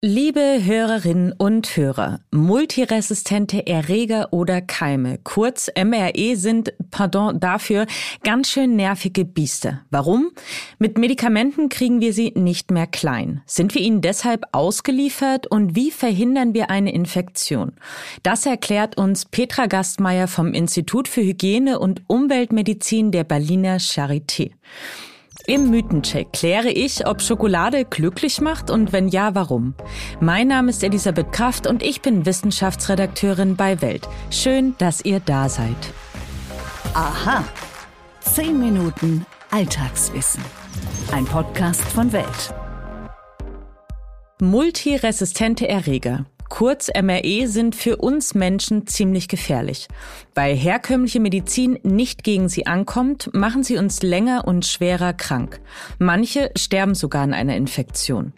Liebe Hörerinnen und Hörer, multiresistente Erreger oder Keime, kurz MRE, sind, pardon dafür, ganz schön nervige Biester. Warum? Mit Medikamenten kriegen wir sie nicht mehr klein. Sind wir ihnen deshalb ausgeliefert und wie verhindern wir eine Infektion? Das erklärt uns Petra Gastmeier vom Institut für Hygiene und Umweltmedizin der Berliner Charité. Im Mythencheck kläre ich, ob Schokolade glücklich macht und wenn ja, warum. Mein Name ist Elisabeth Kraft und ich bin Wissenschaftsredakteurin bei Welt. Schön, dass ihr da seid. Aha. Zehn Minuten Alltagswissen. Ein Podcast von Welt. Multiresistente Erreger. Kurz MRE sind für uns Menschen ziemlich gefährlich. Weil herkömmliche Medizin nicht gegen sie ankommt, machen sie uns länger und schwerer krank. Manche sterben sogar an einer Infektion.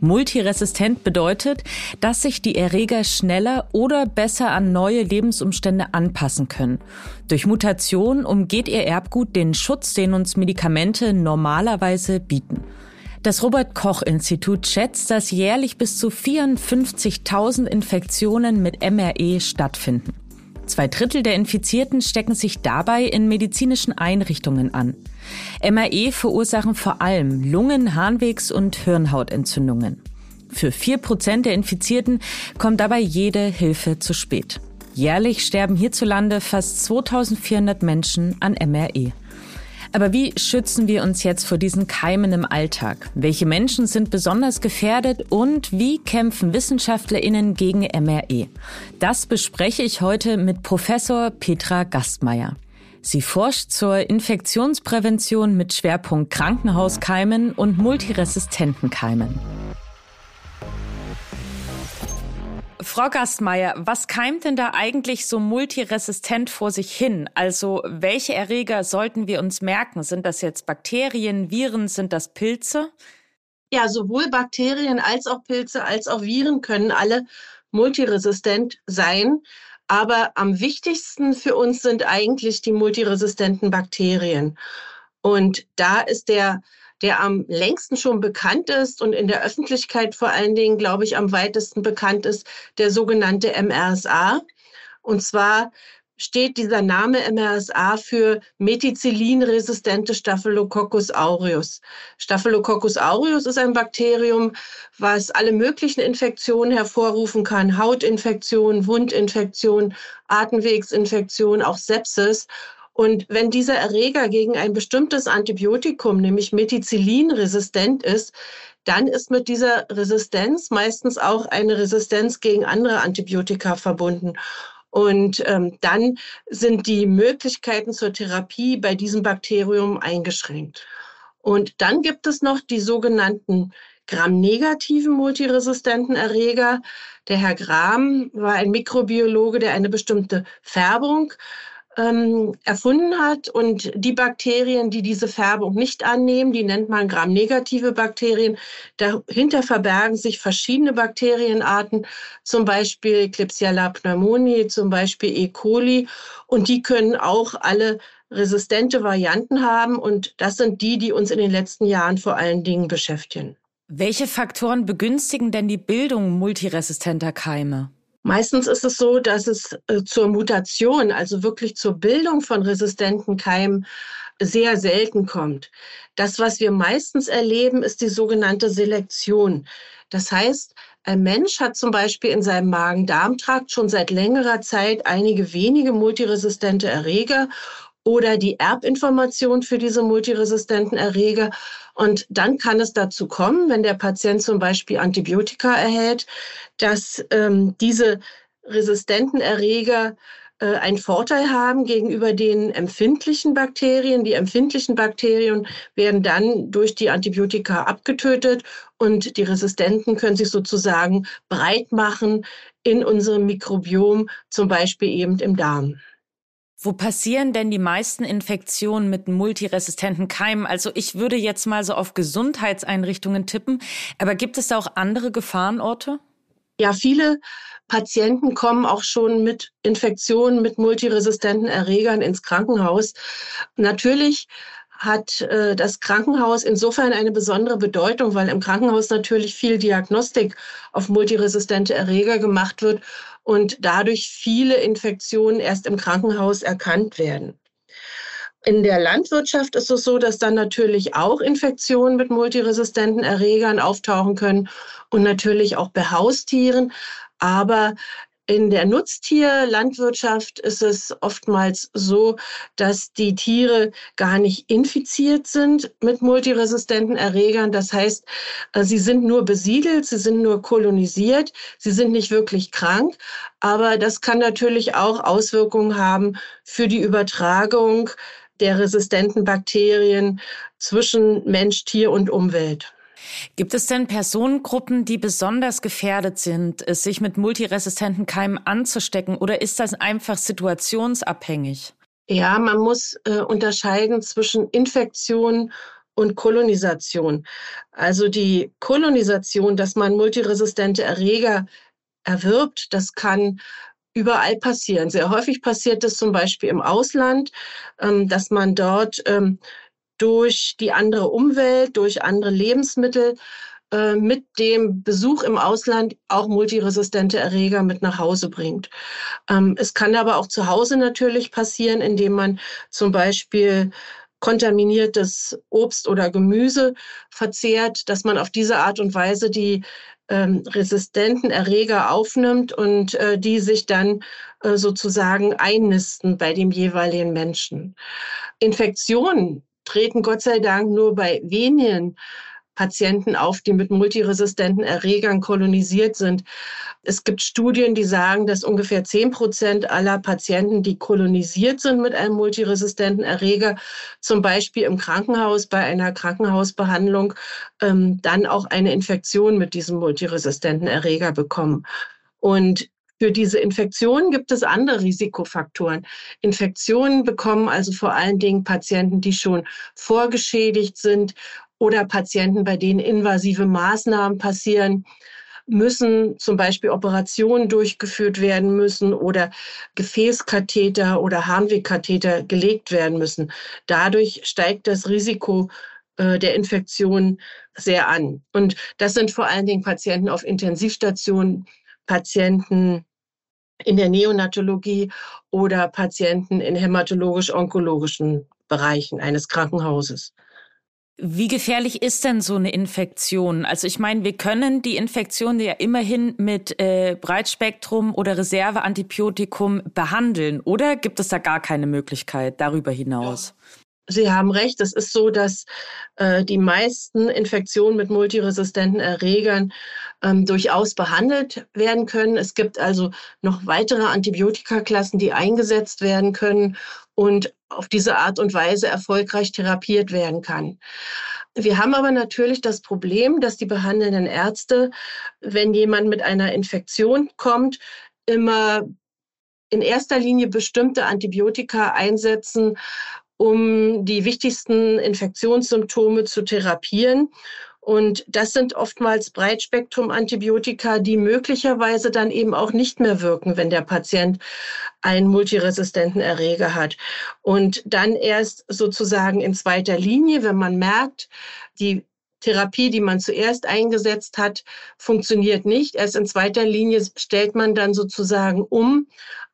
Multiresistent bedeutet, dass sich die Erreger schneller oder besser an neue Lebensumstände anpassen können. Durch Mutation umgeht ihr Erbgut den Schutz, den uns Medikamente normalerweise bieten. Das Robert Koch Institut schätzt, dass jährlich bis zu 54.000 Infektionen mit MRE stattfinden. Zwei Drittel der Infizierten stecken sich dabei in medizinischen Einrichtungen an. MRE verursachen vor allem Lungen-, Harnwegs- und Hirnhautentzündungen. Für vier Prozent der Infizierten kommt dabei jede Hilfe zu spät. Jährlich sterben hierzulande fast 2400 Menschen an MRE. Aber wie schützen wir uns jetzt vor diesen Keimen im Alltag? Welche Menschen sind besonders gefährdet und wie kämpfen Wissenschaftlerinnen gegen MRE? Das bespreche ich heute mit Professor Petra Gastmeier. Sie forscht zur Infektionsprävention mit Schwerpunkt Krankenhauskeimen und multiresistenten Keimen. Frau Gastmeier, was keimt denn da eigentlich so multiresistent vor sich hin? Also welche Erreger sollten wir uns merken? Sind das jetzt Bakterien, Viren, sind das Pilze? Ja, sowohl Bakterien als auch Pilze als auch Viren können alle multiresistent sein. Aber am wichtigsten für uns sind eigentlich die multiresistenten Bakterien. Und da ist der der am längsten schon bekannt ist und in der Öffentlichkeit vor allen Dingen, glaube ich, am weitesten bekannt ist, der sogenannte MRSA. Und zwar steht dieser Name MRSA für methicillin-resistente Staphylococcus aureus. Staphylococcus aureus ist ein Bakterium, was alle möglichen Infektionen hervorrufen kann. Hautinfektionen, Wundinfektionen, Atemwegsinfektionen, auch Sepsis. Und wenn dieser Erreger gegen ein bestimmtes Antibiotikum, nämlich Methicillin, resistent ist, dann ist mit dieser Resistenz meistens auch eine Resistenz gegen andere Antibiotika verbunden. Und ähm, dann sind die Möglichkeiten zur Therapie bei diesem Bakterium eingeschränkt. Und dann gibt es noch die sogenannten Gram-negativen multiresistenten Erreger. Der Herr Gram war ein Mikrobiologe, der eine bestimmte Färbung ähm, erfunden hat. Und die Bakterien, die diese Färbung nicht annehmen, die nennt man gramnegative Bakterien. Dahinter verbergen sich verschiedene Bakterienarten, zum Beispiel Klebsiella pneumoniae, zum Beispiel E. coli. Und die können auch alle resistente Varianten haben. Und das sind die, die uns in den letzten Jahren vor allen Dingen beschäftigen. Welche Faktoren begünstigen denn die Bildung multiresistenter Keime? Meistens ist es so, dass es äh, zur Mutation, also wirklich zur Bildung von resistenten Keimen, sehr selten kommt. Das, was wir meistens erleben, ist die sogenannte Selektion. Das heißt, ein Mensch hat zum Beispiel in seinem Magen-Darm-Trakt schon seit längerer Zeit einige wenige multiresistente Erreger oder die Erbinformation für diese multiresistenten Erreger. Und dann kann es dazu kommen, wenn der Patient zum Beispiel Antibiotika erhält, dass ähm, diese resistenten Erreger äh, einen Vorteil haben gegenüber den empfindlichen Bakterien. Die empfindlichen Bakterien werden dann durch die Antibiotika abgetötet und die resistenten können sich sozusagen breit machen in unserem Mikrobiom, zum Beispiel eben im Darm. Wo passieren denn die meisten Infektionen mit multiresistenten Keimen? Also ich würde jetzt mal so auf Gesundheitseinrichtungen tippen, aber gibt es da auch andere Gefahrenorte? Ja, viele Patienten kommen auch schon mit Infektionen mit multiresistenten Erregern ins Krankenhaus. Natürlich hat äh, das Krankenhaus insofern eine besondere Bedeutung, weil im Krankenhaus natürlich viel Diagnostik auf multiresistente Erreger gemacht wird und dadurch viele Infektionen erst im Krankenhaus erkannt werden. In der Landwirtschaft ist es so, dass dann natürlich auch Infektionen mit multiresistenten Erregern auftauchen können und natürlich auch bei Haustieren. Aber in der Nutztierlandwirtschaft ist es oftmals so, dass die Tiere gar nicht infiziert sind mit multiresistenten Erregern. Das heißt, äh, sie sind nur besiedelt, sie sind nur kolonisiert, sie sind nicht wirklich krank. Aber das kann natürlich auch Auswirkungen haben für die Übertragung der resistenten Bakterien zwischen Mensch, Tier und Umwelt. Gibt es denn Personengruppen, die besonders gefährdet sind, sich mit multiresistenten Keimen anzustecken oder ist das einfach situationsabhängig? Ja, man muss äh, unterscheiden zwischen Infektion und Kolonisation. Also die Kolonisation, dass man multiresistente Erreger erwirbt, das kann überall passieren. Sehr häufig passiert es zum Beispiel im Ausland, ähm, dass man dort ähm, durch die andere Umwelt, durch andere Lebensmittel äh, mit dem Besuch im Ausland auch multiresistente Erreger mit nach Hause bringt. Ähm, es kann aber auch zu Hause natürlich passieren, indem man zum Beispiel kontaminiertes Obst oder Gemüse verzehrt, dass man auf diese Art und Weise die ähm, resistenten Erreger aufnimmt und äh, die sich dann äh, sozusagen einnisten bei dem jeweiligen Menschen. Infektionen treten Gott sei Dank nur bei wenigen Patienten auf, die mit multiresistenten Erregern kolonisiert sind. Es gibt Studien, die sagen, dass ungefähr zehn Prozent aller Patienten, die kolonisiert sind mit einem multiresistenten Erreger, zum Beispiel im Krankenhaus bei einer Krankenhausbehandlung, ähm, dann auch eine Infektion mit diesem multiresistenten Erreger bekommen. Und für diese Infektionen gibt es andere Risikofaktoren. Infektionen bekommen also vor allen Dingen Patienten, die schon vorgeschädigt sind oder Patienten, bei denen invasive Maßnahmen passieren müssen zum Beispiel Operationen durchgeführt werden müssen oder Gefäßkatheter oder Harnwegkatheter gelegt werden müssen. Dadurch steigt das Risiko äh, der Infektion sehr an. Und das sind vor allen Dingen Patienten auf Intensivstationen, Patienten in der Neonatologie oder Patienten in hämatologisch-onkologischen Bereichen eines Krankenhauses. Wie gefährlich ist denn so eine Infektion? Also ich meine, wir können die Infektion ja immerhin mit äh, Breitspektrum oder Reserveantibiotikum behandeln, oder gibt es da gar keine Möglichkeit darüber hinaus? Ja. Sie haben recht, es ist so, dass äh, die meisten Infektionen mit multiresistenten Erregern ähm, durchaus behandelt werden können. Es gibt also noch weitere Antibiotikaklassen, die eingesetzt werden können und auf diese Art und Weise erfolgreich therapiert werden kann. Wir haben aber natürlich das Problem, dass die behandelnden Ärzte, wenn jemand mit einer Infektion kommt, immer in erster Linie bestimmte Antibiotika einsetzen, um die wichtigsten Infektionssymptome zu therapieren. Und das sind oftmals Breitspektrum-Antibiotika, die möglicherweise dann eben auch nicht mehr wirken, wenn der Patient einen multiresistenten Erreger hat. Und dann erst sozusagen in zweiter Linie, wenn man merkt, die Therapie, die man zuerst eingesetzt hat, funktioniert nicht. Erst in zweiter Linie stellt man dann sozusagen um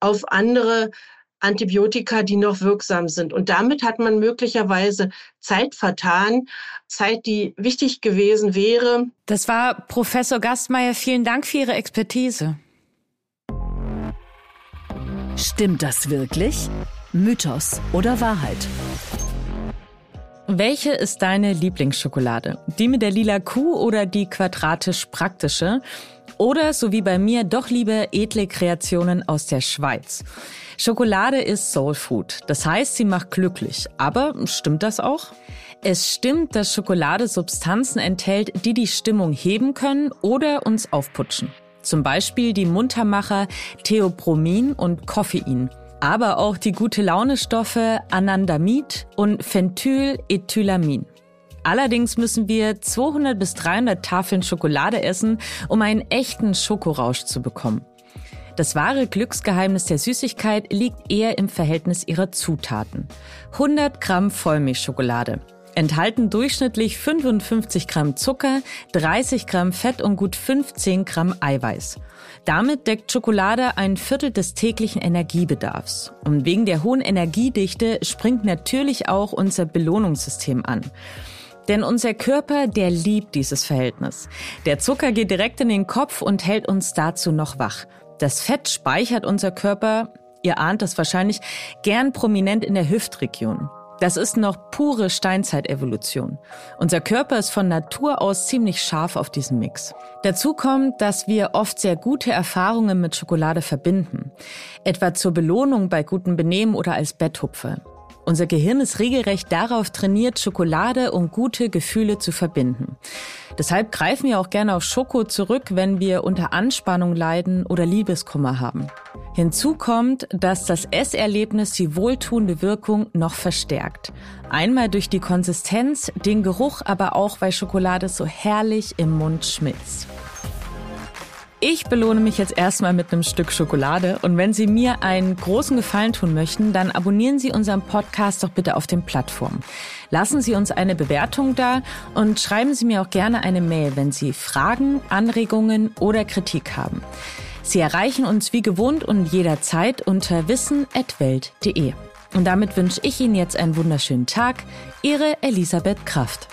auf andere Antibiotika, die noch wirksam sind. Und damit hat man möglicherweise Zeit vertan, Zeit, die wichtig gewesen wäre. Das war Professor Gastmeier. Vielen Dank für Ihre Expertise. Stimmt das wirklich? Mythos oder Wahrheit? Welche ist deine Lieblingsschokolade? Die mit der lila Kuh oder die quadratisch praktische? Oder, so wie bei mir, doch lieber edle Kreationen aus der Schweiz? Schokolade ist Soul Food. Das heißt, sie macht glücklich. Aber stimmt das auch? Es stimmt, dass Schokolade Substanzen enthält, die die Stimmung heben können oder uns aufputschen. Zum Beispiel die Muntermacher Theopromin und Koffein. Aber auch die gute Launestoffe Anandamid und Phentylethylamin. Allerdings müssen wir 200 bis 300 Tafeln Schokolade essen, um einen echten Schokorausch zu bekommen. Das wahre Glücksgeheimnis der Süßigkeit liegt eher im Verhältnis ihrer Zutaten. 100 Gramm Vollmilchschokolade enthalten durchschnittlich 55 Gramm Zucker, 30 Gramm Fett und gut 15 Gramm Eiweiß. Damit deckt Schokolade ein Viertel des täglichen Energiebedarfs. Und wegen der hohen Energiedichte springt natürlich auch unser Belohnungssystem an. Denn unser Körper, der liebt dieses Verhältnis. Der Zucker geht direkt in den Kopf und hält uns dazu noch wach. Das Fett speichert unser Körper, ihr ahnt es wahrscheinlich, gern prominent in der Hüftregion. Das ist noch pure Steinzeitevolution. Unser Körper ist von Natur aus ziemlich scharf auf diesen Mix. Dazu kommt, dass wir oft sehr gute Erfahrungen mit Schokolade verbinden. Etwa zur Belohnung bei gutem Benehmen oder als Betthupfe. Unser Gehirn ist regelrecht darauf trainiert, Schokolade und gute Gefühle zu verbinden. Deshalb greifen wir auch gerne auf Schoko zurück, wenn wir unter Anspannung leiden oder Liebeskummer haben. Hinzu kommt, dass das Esserlebnis die wohltuende Wirkung noch verstärkt. Einmal durch die Konsistenz, den Geruch, aber auch weil Schokolade so herrlich im Mund schmilzt. Ich belohne mich jetzt erstmal mit einem Stück Schokolade und wenn Sie mir einen großen Gefallen tun möchten, dann abonnieren Sie unseren Podcast doch bitte auf den Plattformen. Lassen Sie uns eine Bewertung da und schreiben Sie mir auch gerne eine Mail, wenn Sie Fragen, Anregungen oder Kritik haben. Sie erreichen uns wie gewohnt und jederzeit unter wissen.welt.de. Und damit wünsche ich Ihnen jetzt einen wunderschönen Tag. Ihre Elisabeth Kraft.